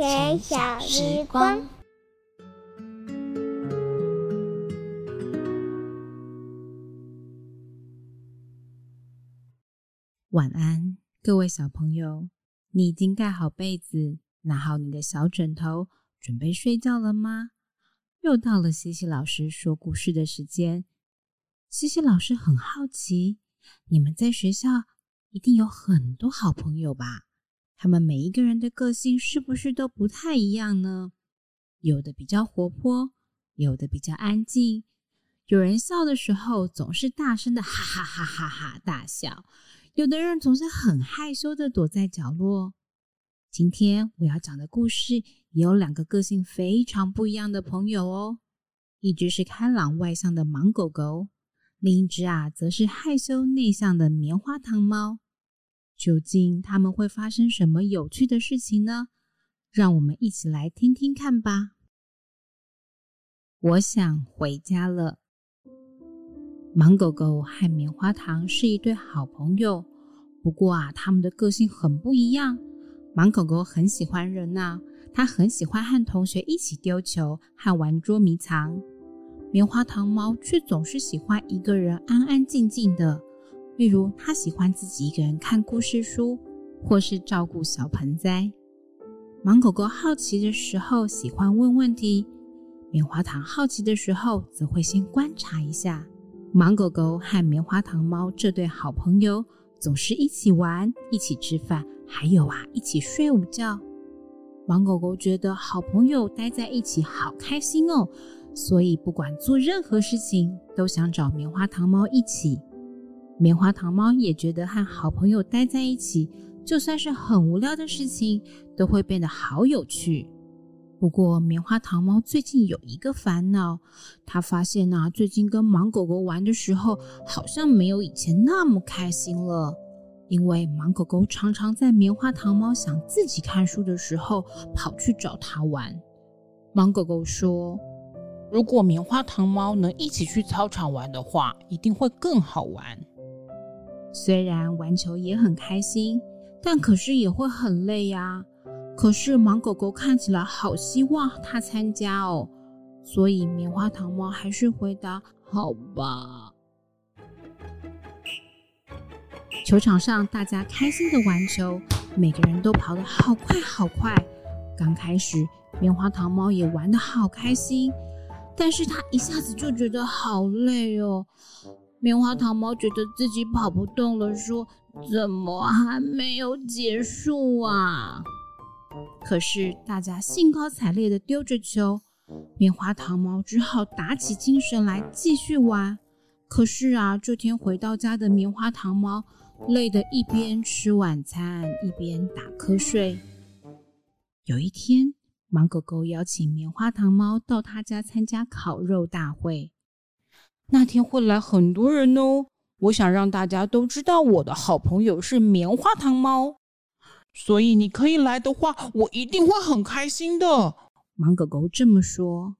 睡前小时光。晚安，各位小朋友，你已经盖好被子，拿好你的小枕头，准备睡觉了吗？又到了西西老师说故事的时间。西西老师很好奇，你们在学校一定有很多好朋友吧？他们每一个人的个性是不是都不太一样呢？有的比较活泼，有的比较安静。有人笑的时候总是大声的哈哈哈哈哈大笑，有的人总是很害羞的躲在角落。今天我要讲的故事也有两个个性非常不一样的朋友哦，一只是开朗外向的芒狗狗，另一只啊则是害羞内向的棉花糖猫。究竟他们会发生什么有趣的事情呢？让我们一起来听听看吧。我想回家了。芒狗狗和棉花糖是一对好朋友，不过啊，他们的个性很不一样。芒狗狗很喜欢热闹，它很喜欢和同学一起丢球和玩捉迷藏。棉花糖猫却总是喜欢一个人安安静静的。例如，他喜欢自己一个人看故事书，或是照顾小盆栽。芒狗狗好奇的时候喜欢问问题，棉花糖好奇的时候则会先观察一下。芒狗狗和棉花糖猫这对好朋友总是一起玩、一起吃饭，还有啊，一起睡午觉。芒狗狗觉得好朋友待在一起好开心哦，所以不管做任何事情都想找棉花糖猫一起。棉花糖猫也觉得和好朋友待在一起，就算是很无聊的事情，都会变得好有趣。不过，棉花糖猫最近有一个烦恼，它发现啊，最近跟芒狗狗玩的时候，好像没有以前那么开心了。因为芒狗狗常常在棉花糖猫想自己看书的时候，跑去找它玩。芒狗狗说：“如果棉花糖猫能一起去操场玩的话，一定会更好玩。”虽然玩球也很开心，但可是也会很累呀。可是盲狗狗看起来好希望它参加哦，所以棉花糖猫还是回答：“好吧。”球场上大家开心的玩球，每个人都跑得好快好快。刚开始棉花糖猫也玩得好开心，但是它一下子就觉得好累哦。棉花糖猫觉得自己跑不动了，说：“怎么还没有结束啊？”可是大家兴高采烈地丢着球，棉花糖猫只好打起精神来继续玩。可是啊，这天回到家的棉花糖猫累得一边吃晚餐一边打瞌睡。有一天，芒狗狗邀请棉花糖猫到他家参加烤肉大会。那天会来很多人哦，我想让大家都知道我的好朋友是棉花糖猫，所以你可以来的话，我一定会很开心的。芒狗狗这么说。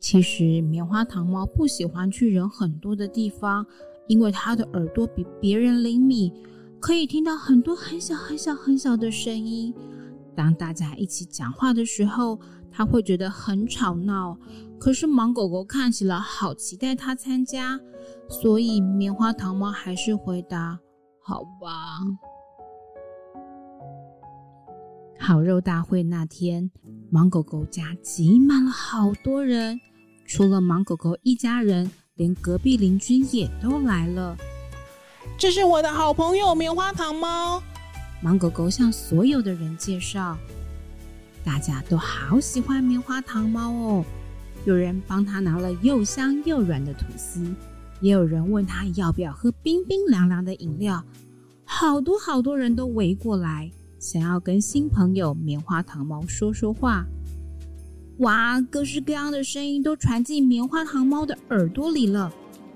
其实棉花糖猫不喜欢去人很多的地方，因为它的耳朵比别人灵敏，可以听到很多很小很小很小的声音。当大家一起讲话的时候，它会觉得很吵闹。可是芒狗狗看起来好期待它参加，所以棉花糖猫还是回答：“好吧。”烤肉大会那天，芒狗狗家挤满了好多人，除了芒狗狗一家人，连隔壁邻居也都来了。这是我的好朋友棉花糖猫。芒狗狗向所有的人介绍，大家都好喜欢棉花糖猫哦。有人帮他拿了又香又软的吐司，也有人问他要不要喝冰冰凉凉的饮料。好多好多人都围过来，想要跟新朋友棉花糖猫说说话。哇，各式各样的声音都传进棉花糖猫的耳朵里了。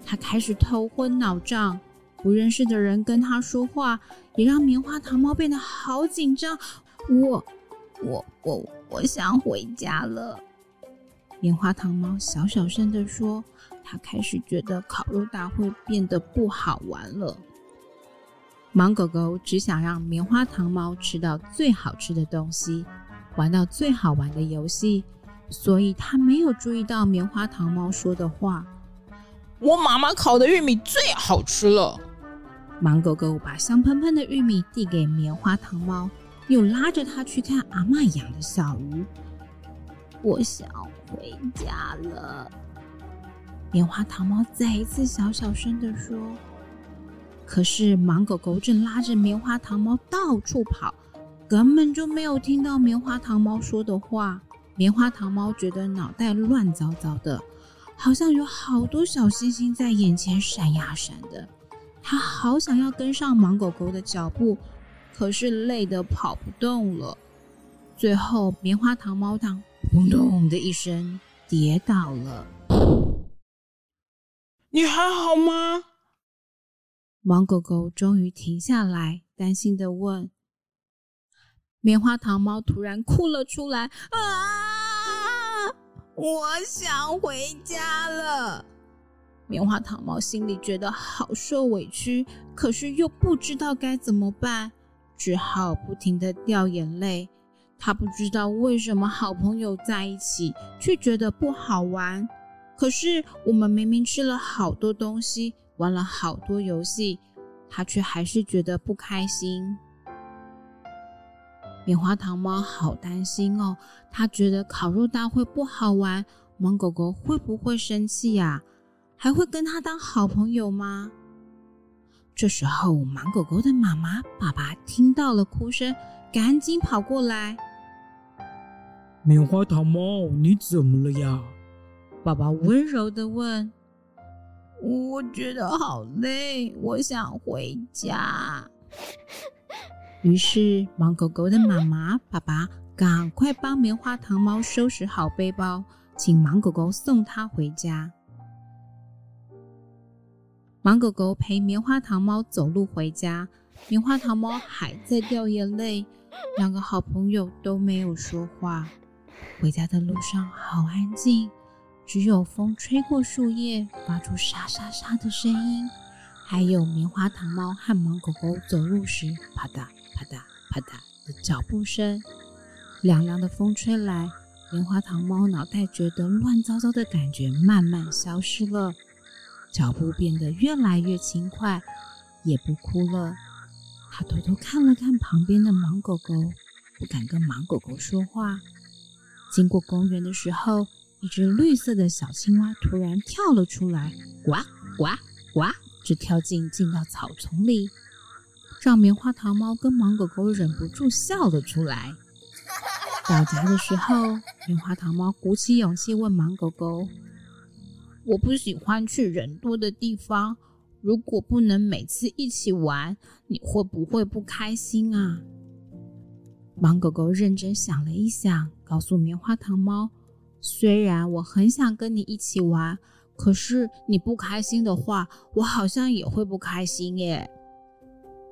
他开始头昏脑胀，不认识的人跟他说话，也让棉花糖猫变得好紧张。我、我、我，我想回家了。棉花糖猫小小声地说：“他开始觉得烤肉大会变得不好玩了。”芒狗狗只想让棉花糖猫吃到最好吃的东西，玩到最好玩的游戏，所以它没有注意到棉花糖猫说的话。我妈妈烤的玉米最好吃了。芒狗狗把香喷喷的玉米递给棉花糖猫，又拉着它去看阿嬷养的小鱼。我想回家了。棉花糖猫再一次小小声地说。可是，芒狗狗正拉着棉花糖猫到处跑，根本就没有听到棉花糖猫说的话。棉花糖猫觉得脑袋乱糟糟的，好像有好多小星星在眼前闪呀闪的。它好想要跟上芒狗狗的脚步，可是累得跑不动了。最后，棉花糖猫糖“砰咚”的一声跌倒了。你还好吗？盲狗狗终于停下来，担心的问：“棉花糖猫突然哭了出来，啊！我想回家了。”棉花糖猫心里觉得好受委屈，可是又不知道该怎么办，只好不停地掉眼泪。他不知道为什么好朋友在一起，却觉得不好玩。可是我们明明吃了好多东西。玩了好多游戏，他却还是觉得不开心。棉花糖猫好担心哦，他觉得烤肉大会不好玩，萌狗狗会不会生气呀？还会跟他当好朋友吗？这时候，盲狗狗的妈妈、爸爸听到了哭声，赶紧跑过来。棉花糖猫，你怎么了呀？爸爸温柔的问。我觉得好累，我想回家。于是，盲狗狗的妈妈、爸爸赶快帮棉花糖猫收拾好背包，请盲狗狗送它回家。芒狗狗陪棉花糖猫走路回家，棉花糖猫还在掉眼泪，两个好朋友都没有说话。回家的路上好安静。只有风吹过树叶，发出沙沙沙的声音，还有棉花糖猫和芒狗狗走路时啪嗒啪嗒啪嗒的脚步声。凉凉的风吹来，棉花糖猫脑袋觉得乱糟糟的感觉慢慢消失了，脚步变得越来越轻快，也不哭了。他偷偷看了看旁边的盲狗狗，不敢跟盲狗狗说话。经过公园的时候。一只绿色的小青蛙突然跳了出来，呱呱呱，就跳进进到草丛里，让棉花糖猫跟盲狗狗忍不住笑了出来。到家的时候，棉花糖猫鼓起勇气问盲狗狗：“我不喜欢去人多的地方，如果不能每次一起玩，你会不会不开心啊？”盲狗狗认真想了一想，告诉棉花糖猫。虽然我很想跟你一起玩，可是你不开心的话，我好像也会不开心耶。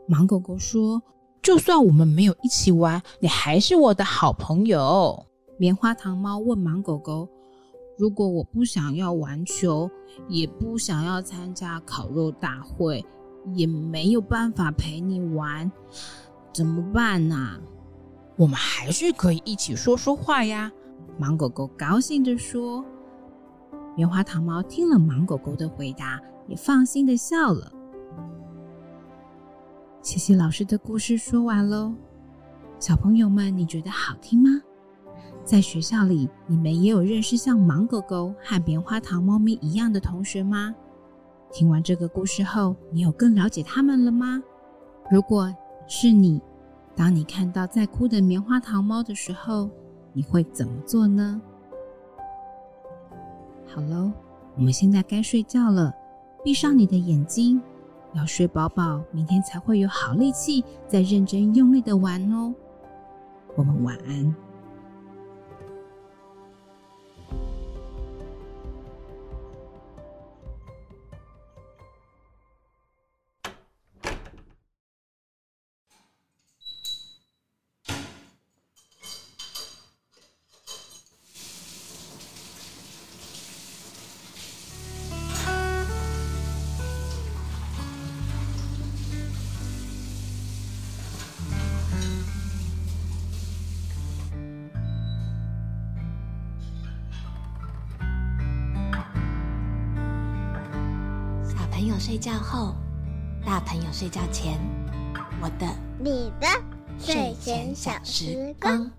盲狗狗说：“就算我们没有一起玩，你还是我的好朋友。”棉花糖猫问盲狗狗：“如果我不想要玩球，也不想要参加烤肉大会，也没有办法陪你玩，怎么办呢？”我们还是可以一起说说话呀。芒狗狗高兴地说：“棉花糖猫听了芒狗狗的回答，也放心的笑了。”琪琪老师的故事说完喽，小朋友们，你觉得好听吗？在学校里，你们也有认识像芒狗狗和棉花糖猫咪一样的同学吗？听完这个故事后，你有更了解他们了吗？如果是你，当你看到在哭的棉花糖猫的时候，你会怎么做呢？好喽，我们现在该睡觉了，闭上你的眼睛，要睡饱饱，明天才会有好力气再认真用力的玩哦。我们晚安。友睡觉后，大朋友睡觉前，我的、你的睡前小时光。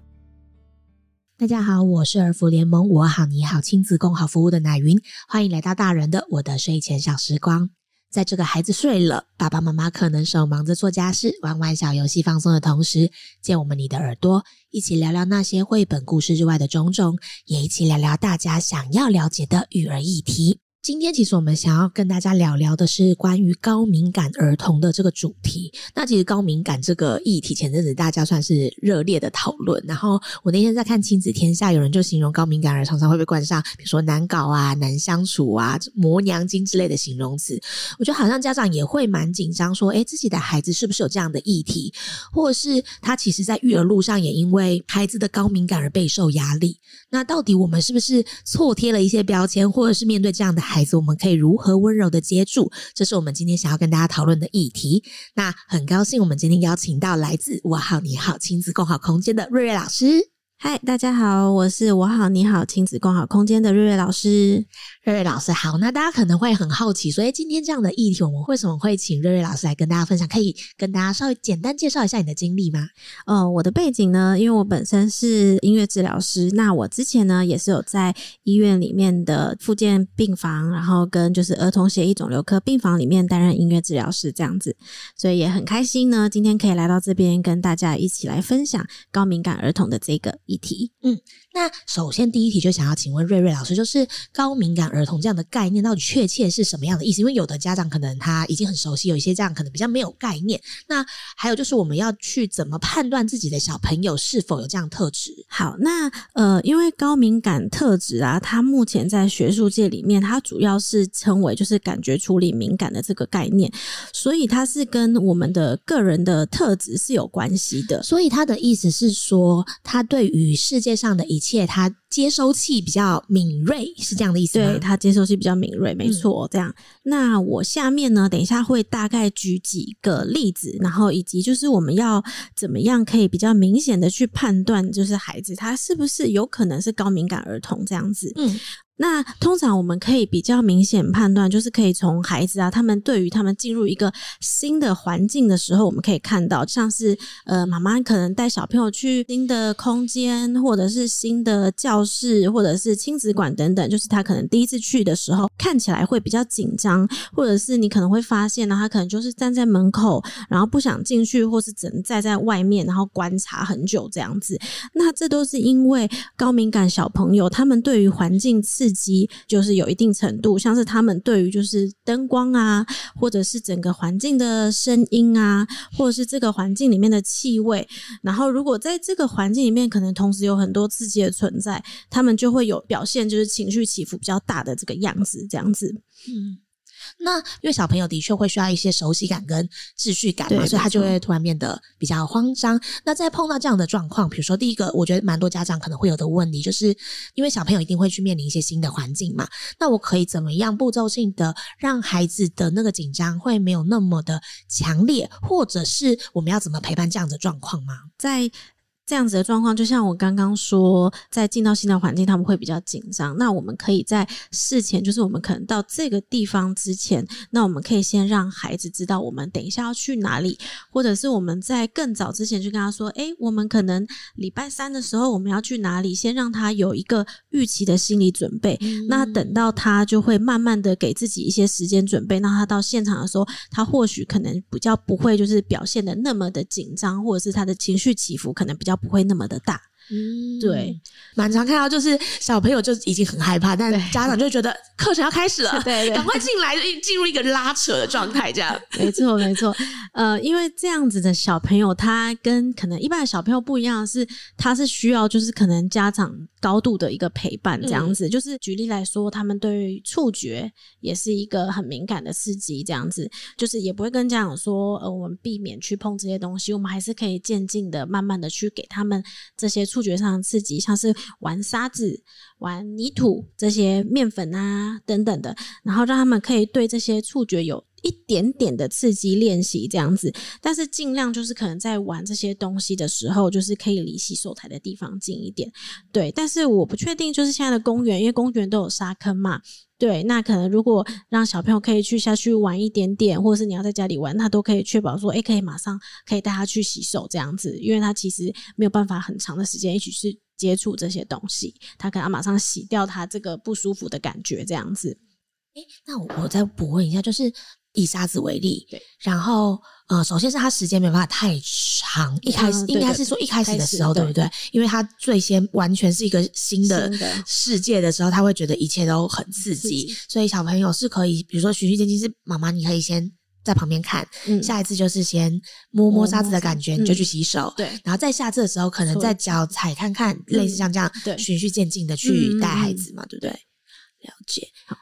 大家好，我是儿福联盟我好你好亲子共好服务的乃云，欢迎来到大人的我的睡前小时光。在这个孩子睡了，爸爸妈妈可能手忙着做家事、玩玩小游戏放松的同时，借我们你的耳朵，一起聊聊那些绘本故事之外的种种，也一起聊聊大家想要了解的育儿议题。今天其实我们想要跟大家聊聊的是关于高敏感儿童的这个主题。那其实高敏感这个议题前阵子大家算是热烈的讨论。然后我那天在看亲子天下，有人就形容高敏感儿常常会被冠上，比如说难搞啊、难相处啊、磨娘精之类的形容词。我觉得好像家长也会蛮紧张，说，诶，自己的孩子是不是有这样的议题，或者是他其实在育儿路上也因为孩子的高敏感而备受压力。那到底我们是不是错贴了一些标签，或者是面对这样的孩子，我们可以如何温柔的接住？这是我们今天想要跟大家讨论的议题。那很高兴，我们今天邀请到来自我好你好亲子共好空间的瑞瑞老师。嗨，大家好，我是我好你好亲子共好空间的瑞瑞老师。瑞瑞老师好，那大家可能会很好奇，所以今天这样的议题，我们为什么会请瑞瑞老师来跟大家分享？可以跟大家稍微简单介绍一下你的经历吗？呃，我的背景呢，因为我本身是音乐治疗师，那我之前呢也是有在医院里面的复健病房，然后跟就是儿童血液肿瘤科病房里面担任音乐治疗师这样子，所以也很开心呢，今天可以来到这边跟大家一起来分享高敏感儿童的这个议题。嗯，那首先第一题就想要请问瑞瑞老师，就是高敏感儿童这样的概念到底确切是什么样的意思？因为有的家长可能他已经很熟悉，有一些家长可能比较没有概念。那还有就是我们要去怎么判断自己的小朋友是否有这样特质？好，那呃，因为高敏感特质啊，它目前在学术界里面，它主要是称为就是感觉处理敏感的这个概念，所以它是跟我们的个人的特质是有关系的。所以他的意思是说，他对于世世界上的一切，他接收器比较敏锐，是这样的意思吗？对，他接收器比较敏锐，没错。这样，那我下面呢，等一下会大概举几个例子，然后以及就是我们要怎么样可以比较明显的去判断，就是孩子他是不是有可能是高敏感儿童这样子。嗯。那通常我们可以比较明显判断，就是可以从孩子啊，他们对于他们进入一个新的环境的时候，我们可以看到，像是呃，妈妈可能带小朋友去新的空间，或者是新的教室，或者是亲子馆等等，就是他可能第一次去的时候，看起来会比较紧张，或者是你可能会发现呢，他可能就是站在门口，然后不想进去，或是只能站在外面，然后观察很久这样子。那这都是因为高敏感小朋友他们对于环境刺激。就是有一定程度，像是他们对于就是灯光啊，或者是整个环境的声音啊，或者是这个环境里面的气味，然后如果在这个环境里面可能同时有很多刺激的存在，他们就会有表现，就是情绪起伏比较大的这个样子，这样子，嗯。那因为小朋友的确会需要一些熟悉感跟秩序感嘛，所以他就会突然变得比较慌张。那在碰到这样的状况，比如说第一个，我觉得蛮多家长可能会有的问题，就是因为小朋友一定会去面临一些新的环境嘛，那我可以怎么样步骤性的让孩子的那个紧张会没有那么的强烈，或者是我们要怎么陪伴这样的状况吗？在这样子的状况，就像我刚刚说，在进到新的环境，他们会比较紧张。那我们可以在事前，就是我们可能到这个地方之前，那我们可以先让孩子知道我们等一下要去哪里，或者是我们在更早之前就跟他说：“诶，我们可能礼拜三的时候我们要去哪里？”先让他有一个预期的心理准备。嗯。那等到他就会慢慢的给自己一些时间准备。那他到现场的时候，他或许可能比较不会就是表现的那么的紧张，或者是他的情绪起伏可能比较。不会那么的大。嗯，对，蛮常看到就是小朋友就已经很害怕，但家长就觉得课程要开始了，对，对，赶快进来，进入一个拉扯的状态，这样。没错，没错。呃，因为这样子的小朋友，他跟可能一般的小朋友不一样是，他是需要就是可能家长高度的一个陪伴，这样子。嗯、就是举例来说，他们对于触觉也是一个很敏感的刺激，这样子，就是也不会跟家长说，呃，我们避免去碰这些东西，我们还是可以渐进的、慢慢的去给他们这些触。触觉上的刺激，像是玩沙子、玩泥土这些面粉啊等等的，然后让他们可以对这些触觉有一点点的刺激练习这样子，但是尽量就是可能在玩这些东西的时候，就是可以离洗手台的地方近一点。对，但是我不确定，就是现在的公园，因为公园都有沙坑嘛。对，那可能如果让小朋友可以去下去玩一点点，或者是你要在家里玩，他都可以确保说，哎，可以马上可以带他去洗手这样子，因为他其实没有办法很长的时间一起去接触这些东西，他可能马上洗掉他这个不舒服的感觉这样子。哎，那我再补问一下，就是。以沙子为例，对，然后呃，首先是他时间没办法太长，一开始应该是说一开始的时候，对不对？因为他最先完全是一个新的世界的时候，他会觉得一切都很刺激，所以小朋友是可以，比如说循序渐进，是妈妈你可以先在旁边看，下一次就是先摸摸沙子的感觉，你就去洗手，对，然后再下次的时候，可能再脚踩看看，类似像这样，对，循序渐进的去带孩子嘛，对不对？了解，好。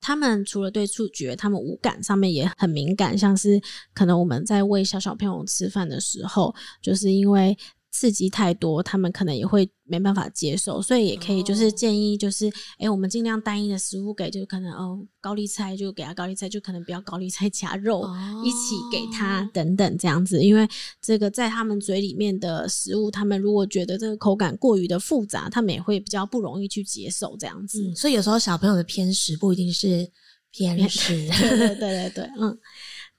他们除了对触觉，他们五感上面也很敏感，像是可能我们在喂小小朋友吃饭的时候，就是因为。刺激太多，他们可能也会没办法接受，所以也可以就是建议，就是哎、欸，我们尽量单一的食物给，就可能哦高丽菜就给他高丽菜，就可能不要高丽菜夹肉、哦、一起给他等等这样子，因为这个在他们嘴里面的食物，他们如果觉得这个口感过于的复杂，他们也会比较不容易去接受这样子。嗯、所以有时候小朋友的偏食不一定是偏食，对对对对对，嗯。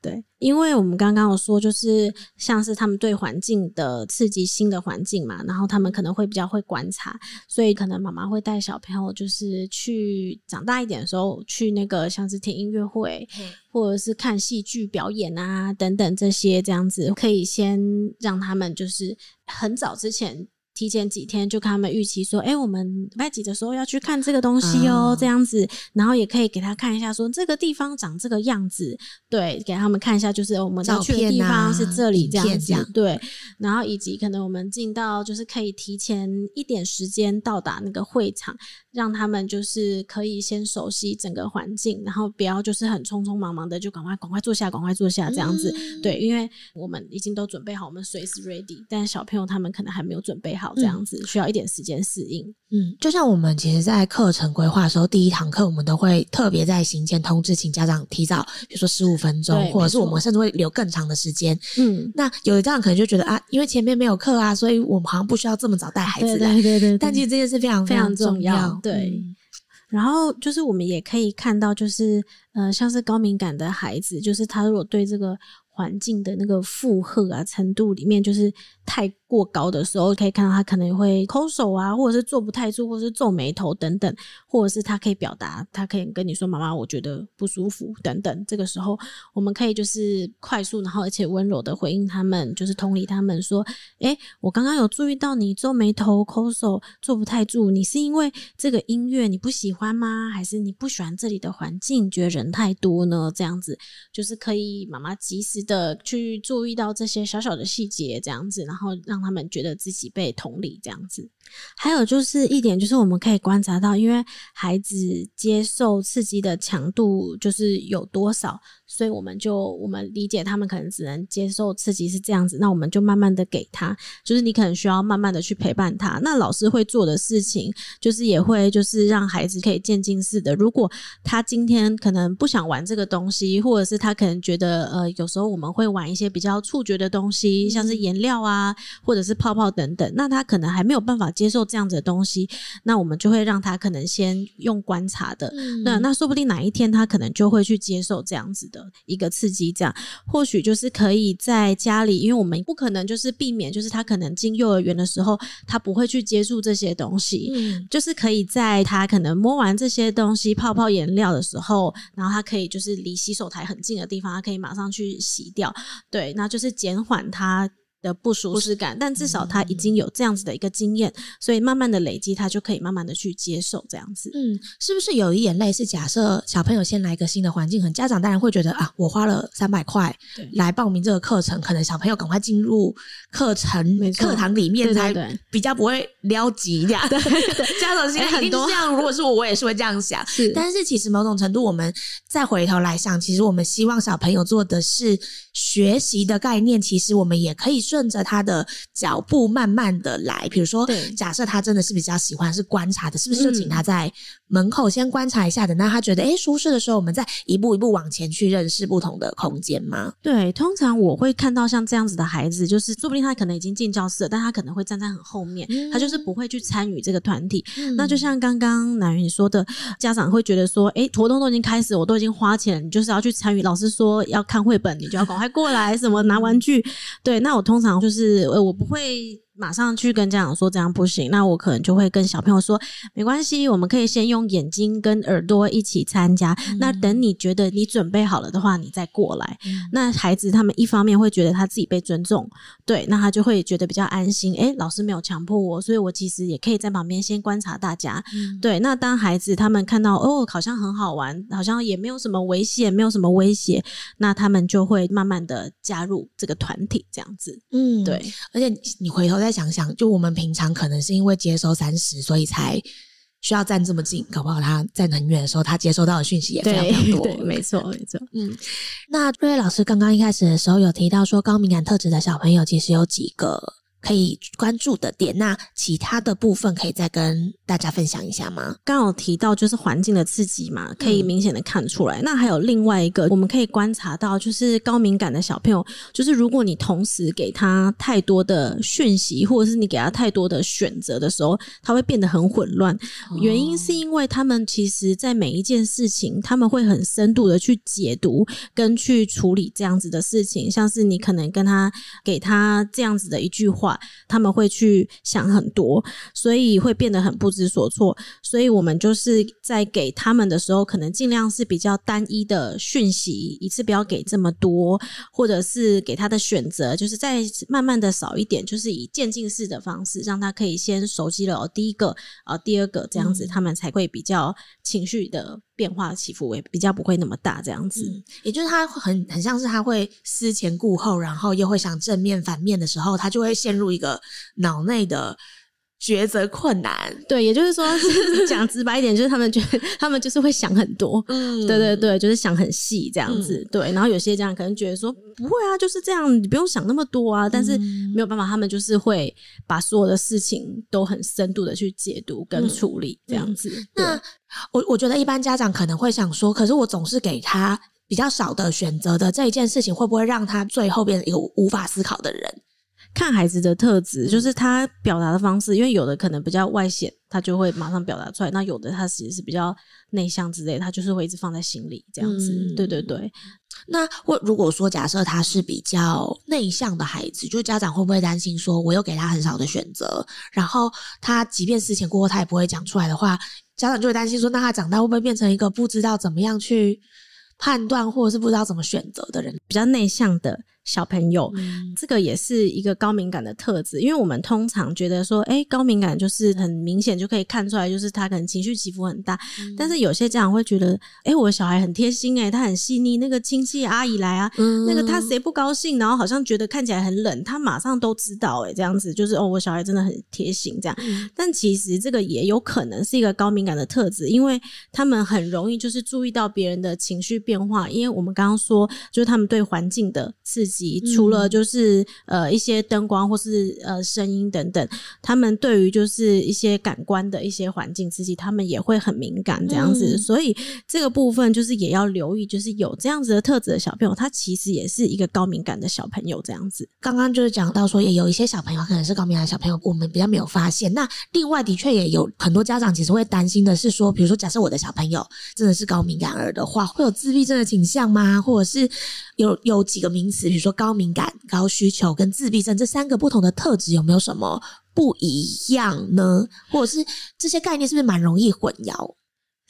对，因为我们刚刚有说，就是像是他们对环境的刺激，新的环境嘛，然后他们可能会比较会观察，所以可能妈妈会带小朋友，就是去长大一点的时候，去那个像是听音乐会，嗯、或者是看戏剧表演啊等等这些这样子，可以先让他们就是很早之前。提前几天就跟他们预期说，哎、欸，我们礼拜几的时候要去看这个东西哦、喔，这样子，然后也可以给他看一下，说这个地方长这个样子，对，给他们看一下，就是我们要去的地方是这里这样子，对，然后以及可能我们进到就是可以提前一点时间到达那个会场，让他们就是可以先熟悉整个环境，然后不要就是很匆匆忙忙的就赶快赶快坐下，赶快坐下这样子，嗯、对，因为我们已经都准备好，我们随时 ready，但小朋友他们可能还没有准备好。这样子需要一点时间适应。嗯，就像我们其实，在课程规划的时候，第一堂课我们都会特别在行前通知，请家长提早，比如说十五分钟，或者是我们甚至会留更长的时间。嗯，那有的家长可能就觉得啊，因为前面没有课啊，所以我们好像不需要这么早带孩子来。对对对，对。但其实这件事非常非常重要。对。嗯、然后就是我们也可以看到，就是呃，像是高敏感的孩子，就是他如果对这个环境的那个负荷啊程度里面，就是太。过高的时候，可以看到他可能会抠手啊，或者是坐不太住，或者是皱眉头等等，或者是他可以表达，他可以跟你说：“妈妈，我觉得不舒服。”等等。这个时候，我们可以就是快速，然后而且温柔的回应他们，就是同理他们说：“诶，我刚刚有注意到你皱眉头、抠手、坐不太住，你是因为这个音乐你不喜欢吗？还是你不喜欢这里的环境，觉得人太多呢？”这样子就是可以妈妈及时的去注意到这些小小的细节，这样子，然后让。让他们觉得自己被同理，这样子。还有就是一点，就是我们可以观察到，因为孩子接受刺激的强度就是有多少，所以我们就我们理解他们可能只能接受刺激是这样子，那我们就慢慢的给他，就是你可能需要慢慢的去陪伴他。那老师会做的事情，就是也会就是让孩子可以渐进式的，如果他今天可能不想玩这个东西，或者是他可能觉得呃有时候我们会玩一些比较触觉的东西，像是颜料啊，或者是泡泡等等，那他可能还没有办法。接受这样子的东西，那我们就会让他可能先用观察的，嗯、那那说不定哪一天他可能就会去接受这样子的一个刺激，这样或许就是可以在家里，因为我们不可能就是避免，就是他可能进幼儿园的时候，他不会去接触这些东西，嗯，就是可以在他可能摸完这些东西泡泡颜料的时候，然后他可以就是离洗手台很近的地方，他可以马上去洗掉，对，那就是减缓他。的不舒适感，但至少他已经有这样子的一个经验，嗯、所以慢慢的累积，他就可以慢慢的去接受这样子。嗯，是不是有一点类似？假设小朋友先来一个新的环境，很家长当然会觉得啊，我花了三百块来报名这个课程，可能小朋友赶快进入课程课堂里面才比较不会撩急这样。对，对，对，家长心里很多这样，如果是我，我也是会这样想。是，但是其实某种程度，我们再回头来想，其实我们希望小朋友做的是学习的概念，其实我们也可以顺。顺着他的脚步慢慢的来。比如说，假设他真的是比较喜欢是观察的，是不是就请他在门口先观察一下，等到他觉得诶舒适的时候，我们再一步一步往前去认识不同的空间吗？对，通常我会看到像这样子的孩子，就是说不定他可能已经进教室了，但他可能会站在很后面，嗯、他就是不会去参与这个团体。嗯、那就像刚刚南云说的，家长会觉得说，诶活动都已经开始，我都已经花钱，你就是要去参与。老师说要看绘本，你就要赶快过来，什么拿玩具？对，那我通通常就是，呃，我不会。马上去跟家长说这样不行，那我可能就会跟小朋友说，没关系，我们可以先用眼睛跟耳朵一起参加。嗯、那等你觉得你准备好了的话，你再过来。嗯、那孩子他们一方面会觉得他自己被尊重，对，那他就会觉得比较安心。诶，老师没有强迫我，所以我其实也可以在旁边先观察大家。嗯、对，那当孩子他们看到哦，好像很好玩，好像也没有什么危险，没有什么威胁，那他们就会慢慢的加入这个团体，这样子。嗯，对，而且你回头再。再想想，就我们平常可能是因为接收三十，所以才需要站这么近。搞不好他站很远的时候，他接收到的讯息也非常非常多。对，没错，没错。嗯，那瑞瑞老师刚刚一开始的时候有提到说，高敏感特质的小朋友其实有几个。可以关注的点，那其他的部分可以再跟大家分享一下吗？刚有提到就是环境的刺激嘛，可以明显的看出来。嗯、那还有另外一个，我们可以观察到，就是高敏感的小朋友，就是如果你同时给他太多的讯息，或者是你给他太多的选择的时候，他会变得很混乱。哦、原因是因为他们其实在每一件事情，他们会很深度的去解读跟去处理这样子的事情，像是你可能跟他给他这样子的一句话。他们会去想很多，所以会变得很不知所措。所以我们就是在给他们的时候，可能尽量是比较单一的讯息，一次不要给这么多，或者是给他的选择，就是再慢慢的少一点，就是以渐进式的方式，让他可以先熟悉了第一个啊，第二个这样子，嗯、他们才会比较情绪的变化起伏也比较不会那么大，这样子，嗯、也就是他很很像是他会思前顾后，然后又会想正面反面的时候，他就会陷入一个脑内的抉择困难。对，也就是说 讲直白一点，就是他们觉得 他们就是会想很多，嗯，对对对，就是想很细这样子，嗯、对。然后有些家长可能觉得说不会啊，就是这样，你不用想那么多啊。但是没有办法，他们就是会把所有的事情都很深度的去解读跟处理这样子。嗯、那我我觉得一般家长可能会想说，可是我总是给他比较少的选择的这一件事情，会不会让他最后变成一个无法思考的人？看孩子的特质，就是他表达的方式，因为有的可能比较外显，他就会马上表达出来；那有的他其实是比较内向之类，他就是会一直放在心里这样子。嗯、对对对。那或如果说假设他是比较内向的孩子，就家长会不会担心说，我又给他很少的选择，然后他即便事情过后他也不会讲出来的话，家长就会担心说，那他长大会不会变成一个不知道怎么样去判断，或者是不知道怎么选择的人？比较内向的。小朋友，嗯、这个也是一个高敏感的特质，因为我们通常觉得说，哎，高敏感就是很明显就可以看出来，就是他可能情绪起伏很大。嗯、但是有些家长会觉得，哎，我的小孩很贴心，哎，他很细腻。那个亲戚阿姨来啊，嗯、那个他谁不高兴，然后好像觉得看起来很冷，他马上都知道，哎，这样子就是哦，我小孩真的很贴心这样。嗯、但其实这个也有可能是一个高敏感的特质，因为他们很容易就是注意到别人的情绪变化，因为我们刚刚说，就是他们对环境的刺激。除了就是呃一些灯光或是呃声音等等，他们对于就是一些感官的一些环境刺激，他们也会很敏感这样子。嗯、所以这个部分就是也要留意，就是有这样子的特质的小朋友，他其实也是一个高敏感的小朋友这样子。刚刚就是讲到说，也有一些小朋友可能是高敏感的小朋友，我们比较没有发现。那另外的确也有很多家长其实会担心的是说，比如说假设我的小朋友真的是高敏感儿的话，会有自闭症的倾向吗？或者是有有几个名词，比如说高敏。感、高需求跟自闭症这三个不同的特质有没有什么不一样呢？或者是这些概念是不是蛮容易混淆？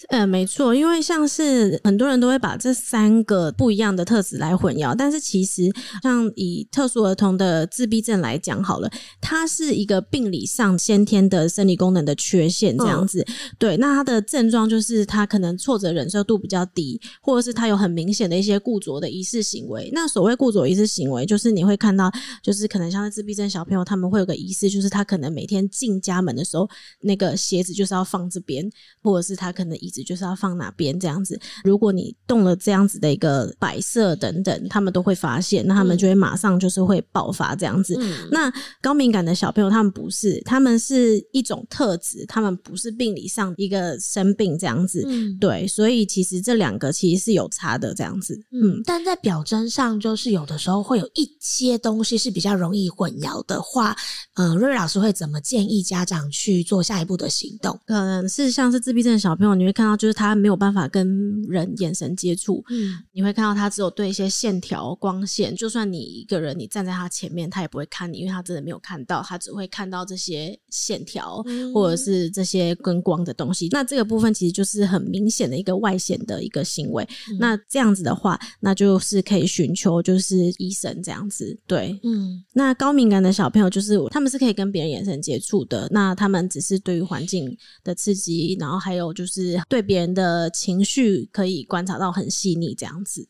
呃，没错，因为像是很多人都会把这三个不一样的特质来混淆，但是其实像以特殊儿童的自闭症来讲好了，它是一个病理上先天的生理功能的缺陷，这样子。嗯、对，那它的症状就是他可能挫折忍受度比较低，或者是他有很明显的一些固着的仪式行为。那所谓固着仪式行为，就是你会看到，就是可能像是自闭症小朋友，他们会有个仪式，就是他可能每天进家门的时候，那个鞋子就是要放这边，或者是他可能。椅子就是要放哪边这样子。如果你动了这样子的一个摆设等等，他们都会发现，那他们就会马上就是会爆发这样子。嗯、那高敏感的小朋友，他们不是，他们是一种特质，他们不是病理上一个生病这样子。嗯、对，所以其实这两个其实是有差的这样子。嗯，但在表征上，就是有的时候会有一些东西是比较容易混淆的话，嗯、呃，瑞瑞老师会怎么建议家长去做下一步的行动？可能是像是自闭症的小朋友，你会看到就是他没有办法跟人眼神接触，嗯，你会看到他只有对一些线条、光线，就算你一个人你站在他前面，他也不会看你，因为他真的没有看到，他只会看到这些线条、嗯、或者是这些跟光的东西。那这个部分其实就是很明显的一个外显的一个行为。嗯、那这样子的话，那就是可以寻求就是医生这样子，对，嗯。那高敏感的小朋友就是他们是可以跟别人眼神接触的，那他们只是对于环境的刺激，然后还有就是对别人的情绪可以观察到很细腻，这样子。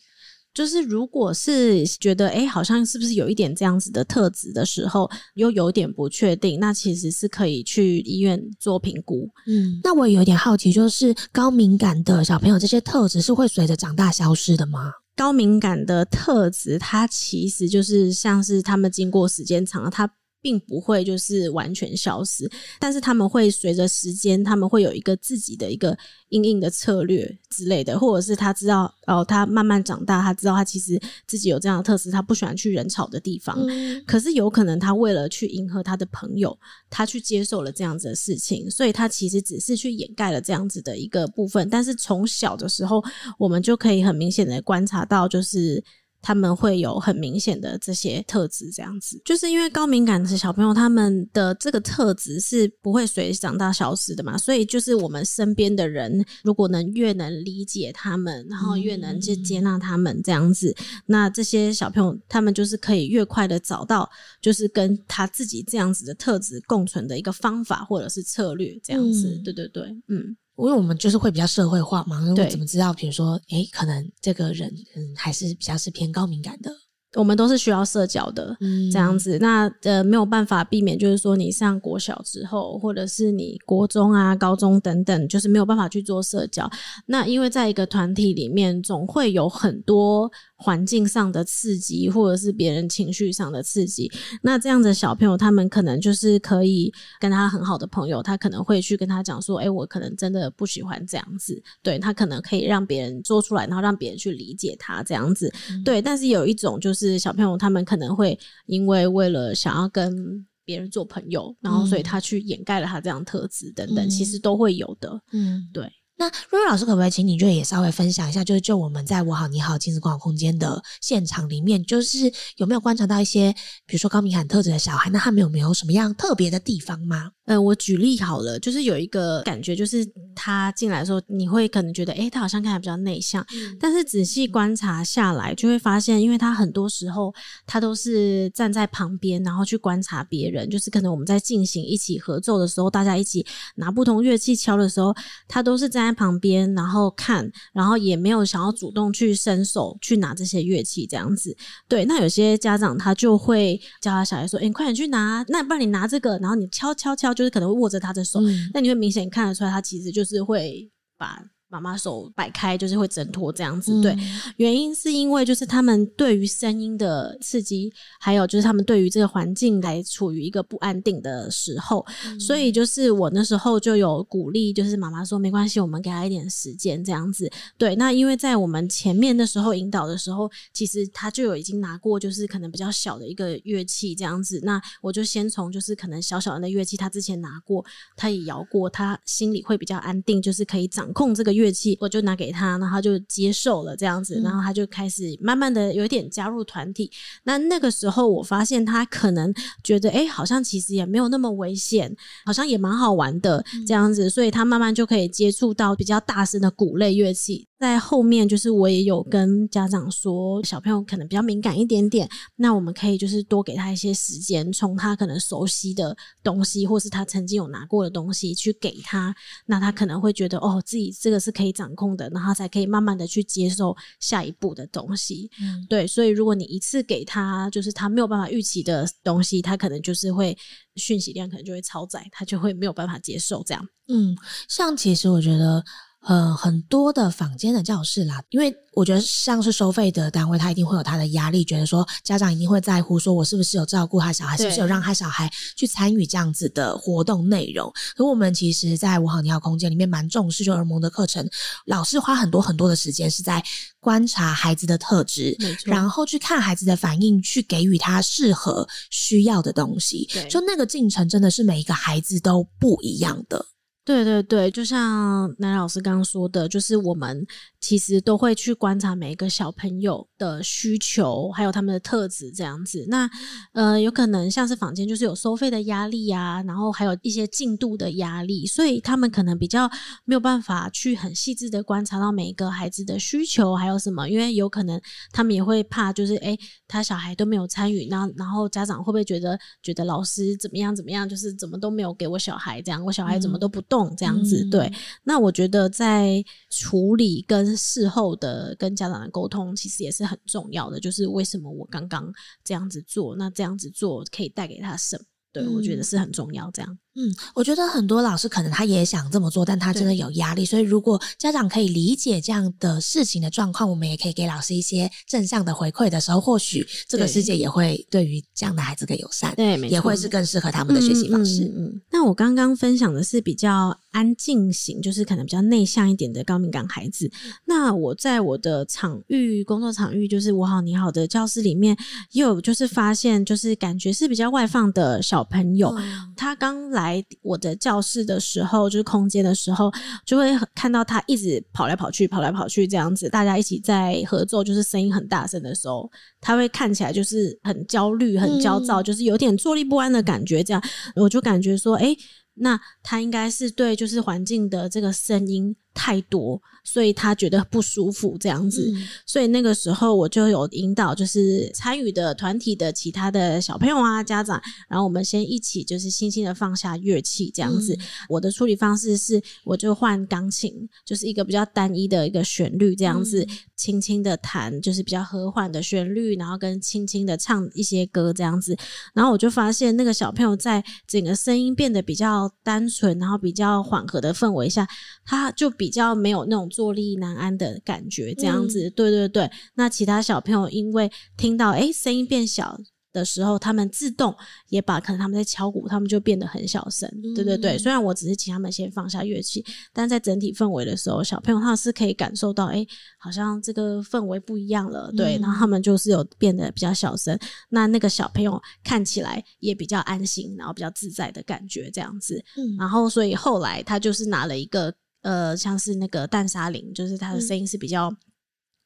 就是如果是觉得哎，好像是不是有一点这样子的特质的时候，又有点不确定，那其实是可以去医院做评估。嗯，那我有点好奇，就是高敏感的小朋友这些特质是会随着长大消失的吗？高敏感的特质，它其实就是像是他们经过时间长了，它。并不会就是完全消失，但是他们会随着时间，他们会有一个自己的一个因应的策略之类的，或者是他知道哦，他慢慢长大，他知道他其实自己有这样的特质，他不喜欢去人潮的地方，嗯、可是有可能他为了去迎合他的朋友，他去接受了这样子的事情，所以他其实只是去掩盖了这样子的一个部分，但是从小的时候，我们就可以很明显的观察到，就是。他们会有很明显的这些特质，这样子，就是因为高敏感的小朋友，他们的这个特质是不会随长大消失的嘛，所以就是我们身边的人，如果能越能理解他们，然后越能去接纳他们这样子，嗯、那这些小朋友他们就是可以越快的找到，就是跟他自己这样子的特质共存的一个方法或者是策略，这样子，嗯、对对对，嗯。因为我们就是会比较社会化嘛，我怎么知道？比如说，哎，可能这个人嗯还是比较是偏高敏感的。我们都是需要社交的，嗯、这样子。那呃没有办法避免，就是说你上国小之后，或者是你国中啊、高中等等，就是没有办法去做社交。那因为在一个团体里面，总会有很多。环境上的刺激，或者是别人情绪上的刺激，那这样的小朋友，他们可能就是可以跟他很好的朋友，他可能会去跟他讲说：“哎，我可能真的不喜欢这样子。”对，他可能可以让别人说出来，然后让别人去理解他这样子。嗯、对，但是有一种就是小朋友，他们可能会因为为了想要跟别人做朋友，然后所以他去掩盖了他这样特质等等，嗯、其实都会有的。嗯，对。那瑞瑞老师可不可以请你就也稍微分享一下，就是就我们在我好你好亲子共享空间的现场里面，就是有没有观察到一些，比如说高敏感特质的小孩，那他们有没有什么样特别的地方吗？呃，我举例好了，就是有一个感觉，就是他进来的时候，你会可能觉得，诶，他好像看起来比较内向，嗯、但是仔细观察下来，就会发现，因为他很多时候他都是站在旁边，然后去观察别人，就是可能我们在进行一起合奏的时候，大家一起拿不同乐器敲的时候，他都是站在旁边，然后看，然后也没有想要主动去伸手去拿这些乐器这样子。对，那有些家长他就会叫他小孩说，诶，你快点去拿，那不然你拿这个，然后你敲敲敲。就是可能会握着他的手，嗯、那你会明显看得出来，他其实就是会把。妈妈手摆开，就是会挣脱这样子。对，原因是因为就是他们对于声音的刺激，还有就是他们对于这个环境来处于一个不安定的时候，嗯、所以就是我那时候就有鼓励，就是妈妈说没关系，我们给他一点时间这样子。对，那因为在我们前面的时候引导的时候，其实他就有已经拿过，就是可能比较小的一个乐器这样子。那我就先从就是可能小小的乐器，他之前拿过，他也摇过，他心里会比较安定，就是可以掌控这个。乐器，我就拿给他，然后他就接受了这样子，然后他就开始慢慢的有点加入团体。那那个时候，我发现他可能觉得，哎，好像其实也没有那么危险，好像也蛮好玩的这样子，所以他慢慢就可以接触到比较大声的鼓类乐器。在后面，就是我也有跟家长说，小朋友可能比较敏感一点点，那我们可以就是多给他一些时间，从他可能熟悉的东西，或是他曾经有拿过的东西去给他，那他可能会觉得哦，自己这个是可以掌控的，然后才可以慢慢的去接受下一步的东西。嗯，对，所以如果你一次给他就是他没有办法预期的东西，他可能就是会讯息量可能就会超载，他就会没有办法接受这样。嗯，像其实我觉得。呃很多的坊间的教室啦，因为我觉得像是收费的单位，他一定会有他的压力，觉得说家长一定会在乎说我是不是有照顾他小孩，是不是有让他小孩去参与这样子的活动内容。可我们其实，在我好你好空间里面蛮重视就儿盟的课程，老师花很多很多的时间是在观察孩子的特质，然后去看孩子的反应，去给予他适合需要的东西。就那个进程真的是每一个孩子都不一样的。对对对，就像南老师刚刚说的，就是我们其实都会去观察每一个小朋友的需求，还有他们的特质这样子。那呃，有可能像是坊间就是有收费的压力啊，然后还有一些进度的压力，所以他们可能比较没有办法去很细致的观察到每一个孩子的需求还有什么，因为有可能他们也会怕，就是诶，他小孩都没有参与，那然后家长会不会觉得觉得老师怎么样怎么样，就是怎么都没有给我小孩这样，我小孩怎么都不动。这样子，对。嗯，那我觉得在处理跟事后的跟家长的沟通，其实也是很重要的。就是为什么我刚刚这样子做，那这样子做可以带给他什么？对，嗯，我觉得是很重要。这样。嗯，我觉得很多老师可能他也想这么做，但他真的有压力。所以如果家长可以理解这样的事情的状况，我们也可以给老师一些正向的回馈的时候，或许这个世界也会对于这样的孩子更友善，对，也会是更适合他们的学习方式。嗯，嗯，嗯，那我刚刚分享的是比较安静型，就是可能比较内向一点的高敏感孩子。那我在我的场域工作场域，就是我好你好的教室里面，也有就是发现，就是感觉是比较外放的小朋友，嗯、他刚来。来我的教室的时候，就是空间的时候，就会看到他一直跑来跑去，跑来跑去这样子。大家一起在合作，就是声音很大声的时候，他会看起来就是很焦虑、很焦躁，嗯、就是有点坐立不安的感觉。这样，我就感觉说，哎、欸，那他应该是对就是环境的这个声音太多。所以他觉得不舒服这样子，嗯，所以那个时候我就有引导，就是参与的团体的其他的小朋友啊、家长，然后我们先一起就是轻轻的放下乐器这样子。嗯，我的处理方式是，我就换钢琴，就是一个比较单一的一个旋律这样子，轻轻的弹，就是比较和缓的旋律，然后跟轻轻的唱一些歌这样子。然后我就发现那个小朋友在整个声音变得比较单纯，然后比较缓和的氛围下，他就比较没有那种。坐立难安的感觉，这样子，嗯，对对对。那其他小朋友因为听到哎声音变小的时候，他们自动也把可能他们在敲鼓，他们就变得很小声，嗯。对对对。虽然我只是请他们先放下乐器，但在整体氛围的时候，小朋友他是可以感受到，诶好像这个氛围不一样了。对，嗯，然后他们就是有变得比较小声。那那个小朋友看起来也比较安心，然后比较自在的感觉，这样子。嗯，然后所以后来他就是拿了一个。呃，像是那个淡沙林，就是他的声音是比较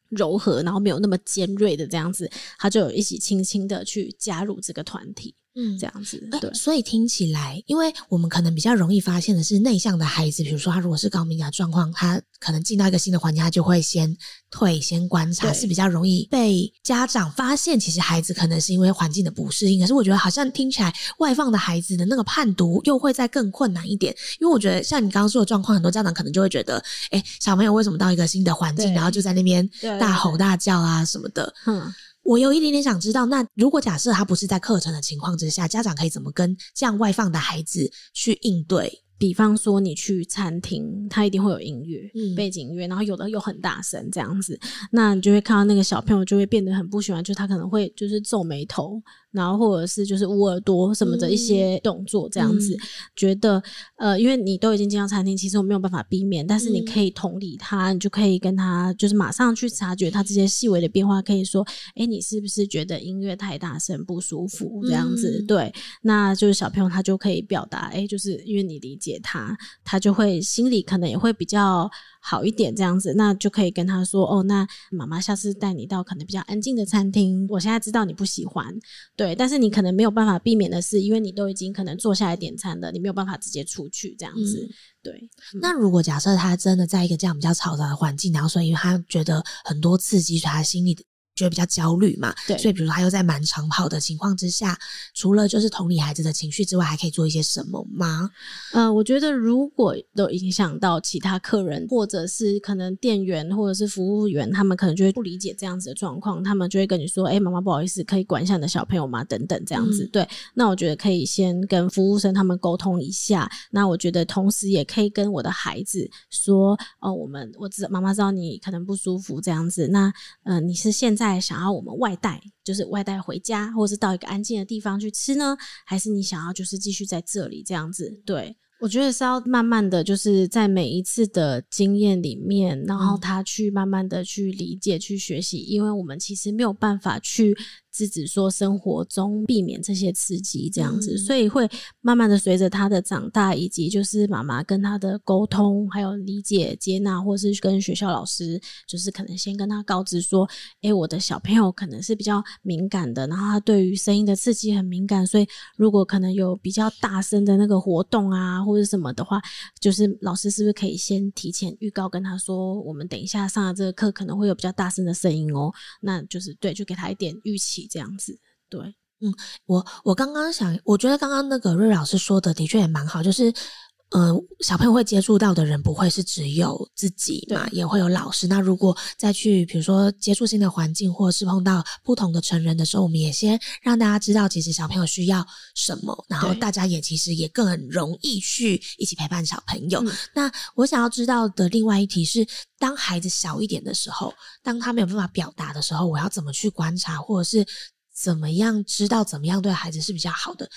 柔和，嗯，然后没有那么尖锐的这样子，他就有一起轻轻的去加入这个团体。嗯，这样子，对，所以听起来，因为我们可能比较容易发现的是内向的孩子，比如说他如果是高敏感状况，他可能进到一个新的环境，他就会先退，先观察，是比较容易被家长发现。其实孩子可能是因为环境的不适应，可是我觉得好像听起来外放的孩子的那个判读又会再更困难一点，因为我觉得像你刚刚说的状况，很多家长可能就会觉得，哎，小朋友为什么到一个新的环境，然后就在那边大吼大叫啊什么的，嗯。我有一点点想知道，那如果假设他不是在课程的情况之下，家长可以怎么跟这样外放的孩子去应对？比方说，你去餐厅，他一定会有音乐、嗯，背景音乐，然后有的又很大声这样子，那你就会看到那个小朋友就会变得很不喜欢，就他可能会就是皱眉头，然后或者是就是捂耳朵什么的一些动作这样子，嗯、觉得呃，因为你都已经进到餐厅，其实我没有办法避免，但是你可以同理他，你就可以跟他就是马上去察觉他这些细微的变化，可以说，哎，你是不是觉得音乐太大声不舒服这样子？嗯、对，那就是小朋友他就可以表达，哎，就是因为你理解。他，他就会心里可能也会比较好一点，这样子，那就可以跟他说：“哦，那妈妈下次带你到可能比较安静的餐厅。我现在知道你不喜欢，对，但是你可能没有办法避免的是，因为你都已经可能坐下来点餐了，你没有办法直接出去这样子。嗯、对、嗯，那如果假设他真的在一个这样比较嘈杂的环境，然后所以他觉得很多刺激，所以他心里觉得比较焦虑嘛。对，所以比如说他又在满长跑的情况之下，除了就是同理孩子的情绪之外，还可以做一些什么吗？呃，我觉得如果都影响到其他客人，或者是可能店员或者是服务员，他们可能就会不理解这样子的状况，他们就会跟你说：“哎、欸，妈妈，不好意思，可以管一下你的小朋友吗？”等等这样子。嗯、对，那我觉得可以先跟服务生他们沟通一下。那我觉得同时也可以跟我的孩子说：“哦，我们我知道妈妈知道你可能不舒服这样子。那呃，你是现在想要我们外带，就是外带回家，或者是到一个安静的地方去吃呢，还是你想要就是继续在这里这样子？”对。我觉得是要慢慢的就是在每一次的经验里面，然后他去慢慢的去理解、去学习，因为我们其实没有办法去。是指说生活中避免这些刺激这样子，嗯、所以会慢慢的随着他的长大，以及就是妈妈跟他的沟通，还有理解、接纳，或是跟学校老师，就是可能先跟他告知说，哎、欸，我的小朋友可能是比较敏感的，然后他对于声音的刺激很敏感，所以如果可能有比较大声的那个活动啊，或者什么的话，就是老师是不是可以先提前预告跟他说，我们等一下上的这个课可能会有比较大声的声音哦，那就是对，就给他一点预期。这样子，对，嗯，我我刚刚想，我觉得刚刚那个瑞老师说的的确也蛮好，就是，呃，小朋友会接触到的人不会是只有自己嘛，也会有老师。那如果再去，比如说接触新的环境，或者是碰到不同的成人的时候，我们也先让大家知道，其实小朋友需要什么，然后大家也其实也更容易去一起陪伴小朋友。那我想要知道的另外一题是，当孩子小一点的时候，当他没有办法表达的时候，我要怎么去观察，或者是怎么样知道怎么样对孩子是比较好的？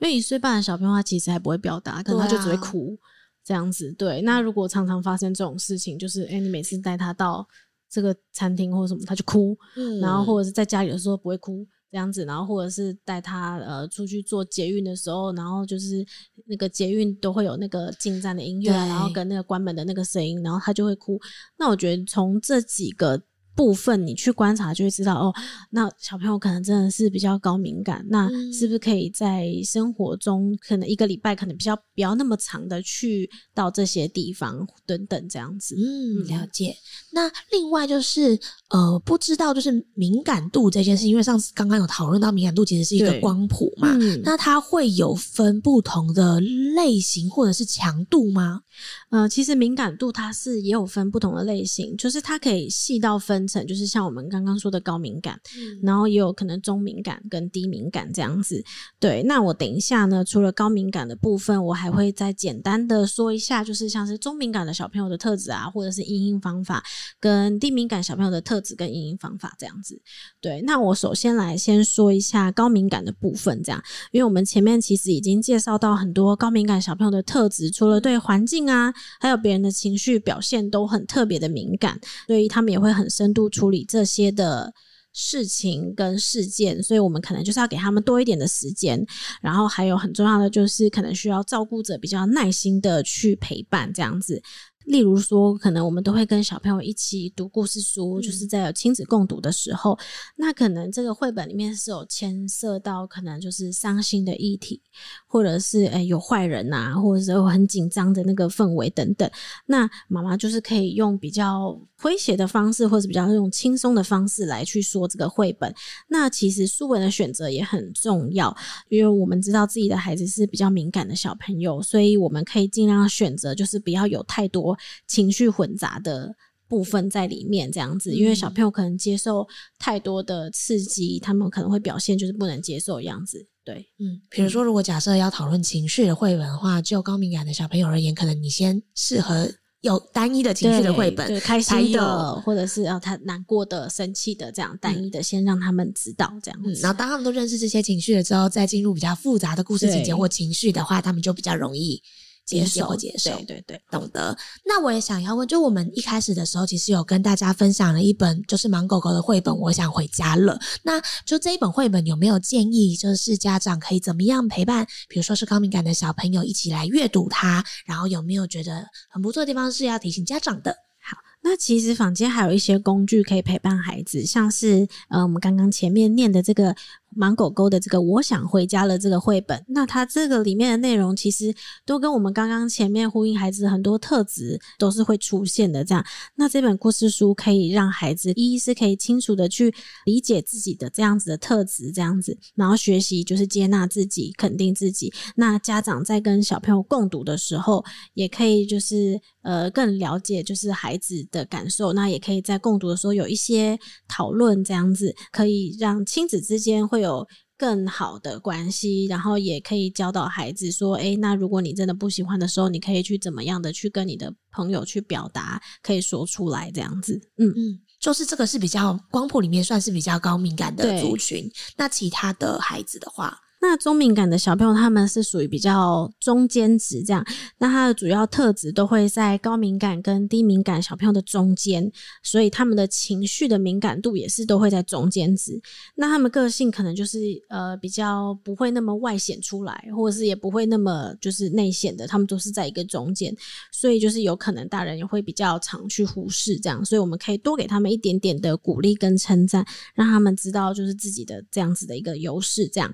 因为一岁半的小朋友他其实还不会表达，可能他就只会哭这样子。对，那如果常常发生这种事情，就是诶，你每次带他到这个餐厅或者什么，他就哭，嗯，然后或者是在家里的时候不会哭。这样子，然后或者是带他呃出去做捷运的时候，然后就是那个捷运都会有那个进站的音乐，然后跟那个关门的那个声音，然后他就会哭。那我觉得从这几个。部分你去观察就会知道哦，那小朋友可能真的是比较高敏感，那是不是可以在生活中可能一个礼拜可能比较不要那么长的去到这些地方等等这样子？嗯，了解。那另外就是呃，不知道就是敏感度这件事，因为上次刚刚有讨论到敏感度其实是一个光谱嘛，嗯，那它会有分不同的类型或者是强度吗？呃，其实敏感度它是也有分不同的类型，就是它可以细到分层，就是像我们刚刚说的高敏感，嗯，然后也有可能中敏感跟低敏感这样子。对，那我等一下呢，除了高敏感的部分，我还会再简单的说一下，就是像是中敏感的小朋友的特质啊，或者是因应方法，跟低敏感小朋友的特质跟因应方法这样子。对，那我首先来先说一下高敏感的部分，这样，因为我们前面其实已经介绍到很多高敏感小朋友的特质，除了对环境啊，还有别人的情绪表现都很特别的敏感，所以他们也会很深度处理这些的事情跟事件，所以我们可能就是要给他们多一点的时间，然后还有很重要的就是可能需要照顾者比较耐心的去陪伴这样子。例如说，可能我们都会跟小朋友一起读故事书，就是在有亲子共读的时候，那可能这个绘本里面是有牵涉到可能就是伤心的议题，或者是诶有坏人呐，或者是有很紧张的那个氛围等等。那妈妈就是可以用比较诙谐的方式，或者比较用轻松的方式来去说这个绘本。那其实书本的选择也很重要，因为我们知道自己的孩子是比较敏感的小朋友，所以我们可以尽量选择就是不要有太多。情绪混杂的部分在里面，这样子，因为小朋友可能接受太多的刺激，他们可能会表现就是不能接受的样子。对，嗯，比如说，如果假设要讨论情绪的绘本的话，就高敏感的小朋友而言，可能你先适合有单一的情绪的绘本，对，开心的，或者是要他难过的、生气的这样单一的，先让他们知道这样子。嗯，然后当他们都认识这些情绪了之后，再进入比较复杂的故事情节或情绪的话，他们就比较容易。接受，接受，对对对，懂得。那我也想要问，就我们一开始的时候，其实有跟大家分享了一本就是盲狗狗的绘本，我想回家了。那就这一本绘本有没有建议，就是家长可以怎么样陪伴，比如说是高敏感的小朋友一起来阅读它，然后有没有觉得很不错的地方是要提醒家长的？好，那其实坊间还有一些工具可以陪伴孩子，像是呃，我们刚刚前面念的这个。盲狗狗的这个“我想回家了”这个绘本，那它这个里面的内容其实都跟我们刚刚前面呼应，孩子很多特质都是会出现的。这样，那这本故事书可以让孩子一一是可以清楚的去理解自己的这样子的特质，这样子，然后学习就是接纳自己，肯定自己。那家长在跟小朋友共读的时候，也可以就是呃更了解就是孩子的感受，那也可以在共读的时候有一些讨论，这样子可以让亲子之间会有更好的关系，然后也可以教导孩子说，诶，那如果你真的不喜欢的时候，你可以去怎么样的去跟你的朋友去表达，可以说出来这样子。嗯嗯，就是这个是比较光谱里面算是比较高敏感的族群，那其他的孩子的话。那中敏感的小朋友，他们是属于比较中间值这样。那他的主要特质都会在高敏感跟低敏感小朋友的中间，所以他们的情绪的敏感度也是都会在中间值。那他们个性可能就是呃比较不会那么外显出来，或者是也不会那么就是内显的，他们都是在一个中间。所以就是有可能大人也会比较常去忽视这样，所以我们可以多给他们一点点的鼓励跟称赞，让他们知道就是自己的这样子的一个优势这样。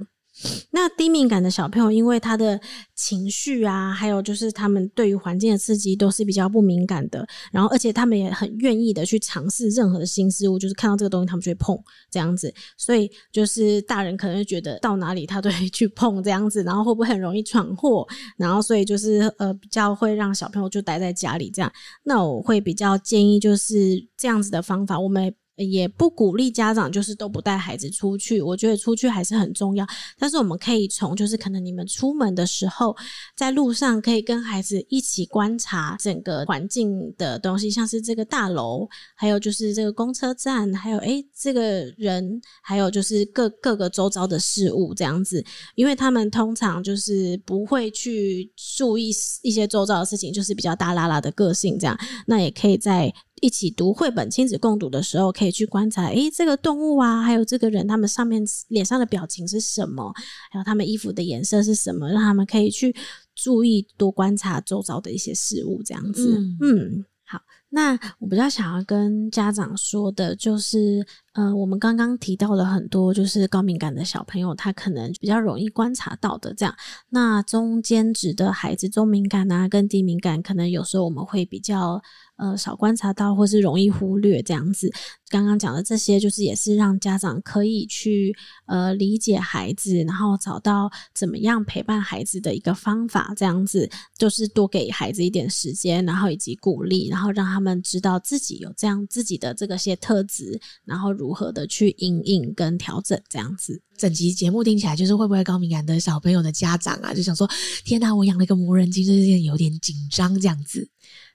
那低敏感的小朋友，因为他的情绪啊，还有就是他们对于环境的刺激都是比较不敏感的，然后而且他们也很愿意的去尝试任何的新事物，就是看到这个东西他们就会碰这样子，所以就是大人可能会觉得到哪里他都会去碰这样子，然后会不会很容易闯祸，然后所以就是呃比较会让小朋友就待在家里这样，那我会比较建议就是这样子的方法，我们。也不鼓励家长就是都不带孩子出去，我觉得出去还是很重要。但是我们可以从就是可能你们出门的时候，在路上可以跟孩子一起观察整个环境的东西，像是这个大楼，还有就是这个公车站，还有诶这个人，还有就是各各个周遭的事物这样子，因为他们通常就是不会去注意一些周遭的事情，就是比较大拉拉的个性这样，那也可以在。一起读绘本，亲子共读的时候，可以去观察，诶，这个动物啊，还有这个人，他们上面脸上的表情是什么？还有他们衣服的颜色是什么？让他们可以去注意，多观察周遭的一些事物，这样子。嗯，嗯，好。那我比较想要跟家长说的，就是。呃，我们刚刚提到了很多，就是高敏感的小朋友，他可能比较容易观察到的这样。那中间值的孩子，中敏感啊，跟低敏感，可能有时候我们会比较呃少观察到，或是容易忽略这样子。刚刚讲的这些，就是也是让家长可以去呃理解孩子，然后找到怎么样陪伴孩子的一个方法，这样子就是多给孩子一点时间，然后以及鼓励，然后让他们知道自己有这样自己的这个些特质，然后。如何的去应应跟调整这样子，整集节目听起来就是会不会高敏感的小朋友的家长啊，就想说天哪，我养了一个磨人精，这件有点紧张这样子。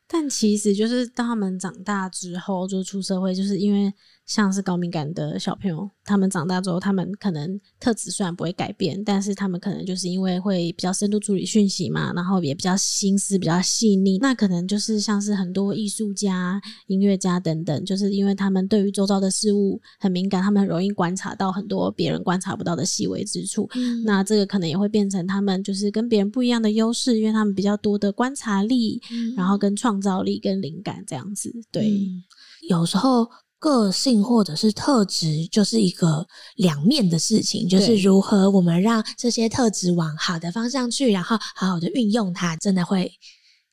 但其实就是当他们长大之后，就出社会，就是因为。像是高敏感的小朋友，他们长大之后，他们可能特质虽然不会改变，但是他们可能就是因为会比较深度处理讯息嘛，然后也比较心思比较细腻，那可能就是像是很多艺术家、音乐家等等，就是因为他们对于周遭的事物很敏感，他们很容易观察到很多别人观察不到的细微之处。嗯。那这个可能也会变成他们就是跟别人不一样的优势，因为他们比较多的观察力，嗯。然后跟创造力跟灵感这样子。对，嗯，有时候。个性或者是特质，就是一个两面的事情，就是如何我们让这些特质往好的方向去，然后好好的运用它，真的会。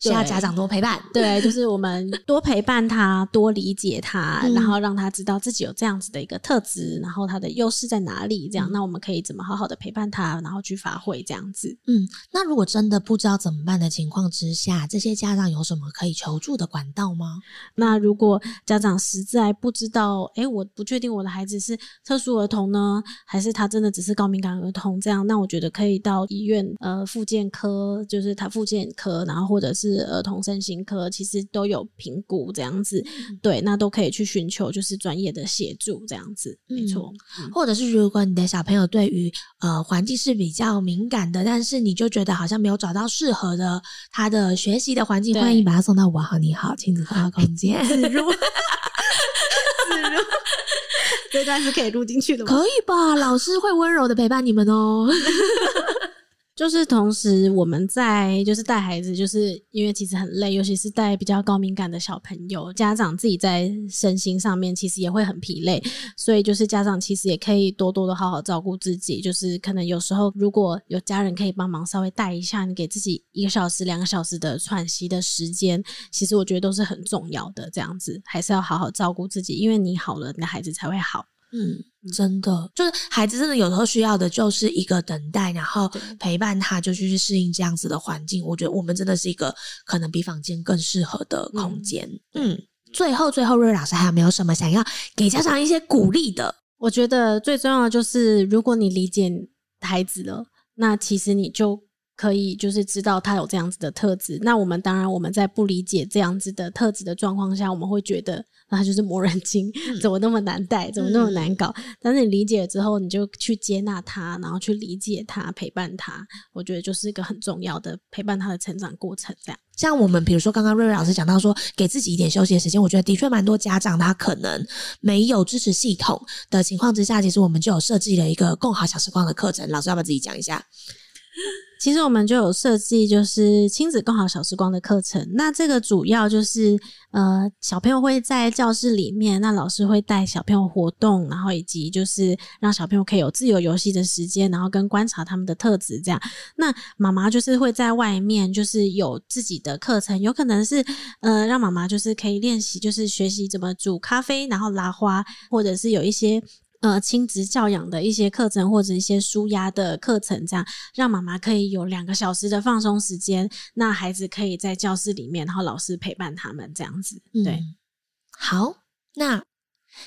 需要家长多陪伴，对，就是我们多陪伴他，多理解他，嗯，然后让他知道自己有这样子的一个特质，然后他的优势在哪里，这样，嗯，那我们可以怎么好好的陪伴他，然后去发挥这样子。嗯，那如果真的不知道怎么办的情况之下，这些家长有什么可以求助的管道吗？那如果家长实在不知道，诶，我不确定我的孩子是特殊儿童呢，还是他真的只是高敏感儿童这样，那我觉得可以到医院，呃，复健科，就是他复健科，然后或者是。是儿童身心科，其实都有评估这样子，对，那都可以去寻求就是专业的协助这样子，没错、嗯。或者是如果你的小朋友对于呃环境是比较敏感的，但是你就觉得好像没有找到适合的他的学习的环境，欢迎把他送到我好你好亲子共好空间。自入，自入，这段是可以录进去的吗？可以吧？老师会温柔的陪伴你们哦。就是同时，我们在就是带孩子，就是因为其实很累，尤其是带比较高敏感的小朋友，家长自己在身心上面其实也会很疲累，所以就是家长其实也可以多多的好好照顾自己，就是可能有时候如果有家人可以帮忙稍微带一下，你给自己一个小时、两个小时的喘息的时间，其实我觉得都是很重要的。这样子还是要好好照顾自己，因为你好了，你的孩子才会好。嗯，真的，就是孩子真的有时候需要的就是一个等待，然后陪伴他，就去适应这样子的环境。我觉得我们真的是一个可能比房间更适合的空间。嗯，嗯，最后最后，瑞瑞老师还有没有什么想要给家长一些鼓励的？我觉得最重要的就是，如果你理解孩子了，那其实你就可以就是知道他有这样子的特质。那我们当然我们在不理解这样子的特质的状况下，我们会觉得。那他就是磨人精，怎么那么难带，怎么那么难搞？嗯、但是你理解了之后，你就去接纳他，然后去理解他，陪伴他。我觉得就是一个很重要的陪伴他的成长过程。这样，像我们比如说刚刚瑞瑞老师讲到说，给自己一点休息的时间，我觉得的确蛮多家长他可能没有支持系统的情况之下，其实我们就有设计了一个共好小时光的课程。老师要不要自己讲一下？其实我们就有设计，就是亲子共好小时光的课程。那这个主要就是，呃，小朋友会在教室里面，那老师会带小朋友活动，然后以及就是让小朋友可以有自由游戏的时间，然后跟观察他们的特质这样。那妈妈就是会在外面，就是有自己的课程，有可能是，呃，让妈妈就是可以练习，就是学习怎么煮咖啡，然后拉花，或者是有一些。呃，亲子教养的一些课程或者一些舒压的课程，这样让妈妈可以有两个小时的放松时间，那孩子可以在教室里面，然后老师陪伴他们这样子。对，好，那。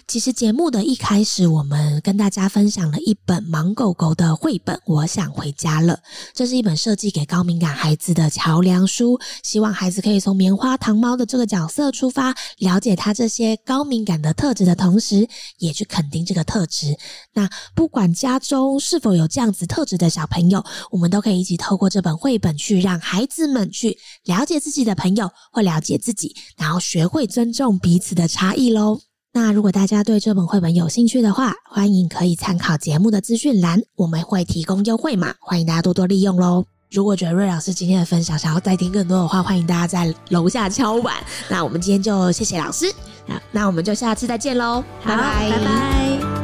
其实节目的一开始，我们跟大家分享了一本盲狗狗的绘本《我想回家了》。这是一本设计给高敏感孩子的桥梁书，希望孩子可以从棉花糖猫的这个角色出发，了解他这些高敏感的特质的同时，也去肯定这个特质。那不管家中是否有这样子特质的小朋友，我们都可以一起透过这本绘本去让孩子们去了解自己的朋友，或了解自己，然后学会尊重彼此的差异喽。那如果大家对这本绘本有兴趣的话，欢迎可以参考节目的资讯栏，我们会提供优惠码，欢迎大家多多利用喽。如果觉得瑞老师今天的分享想要再听更多的话，欢迎大家在楼下敲碗。那我们今天就谢谢老师，那那我们就下次再见喽，拜拜，拜拜。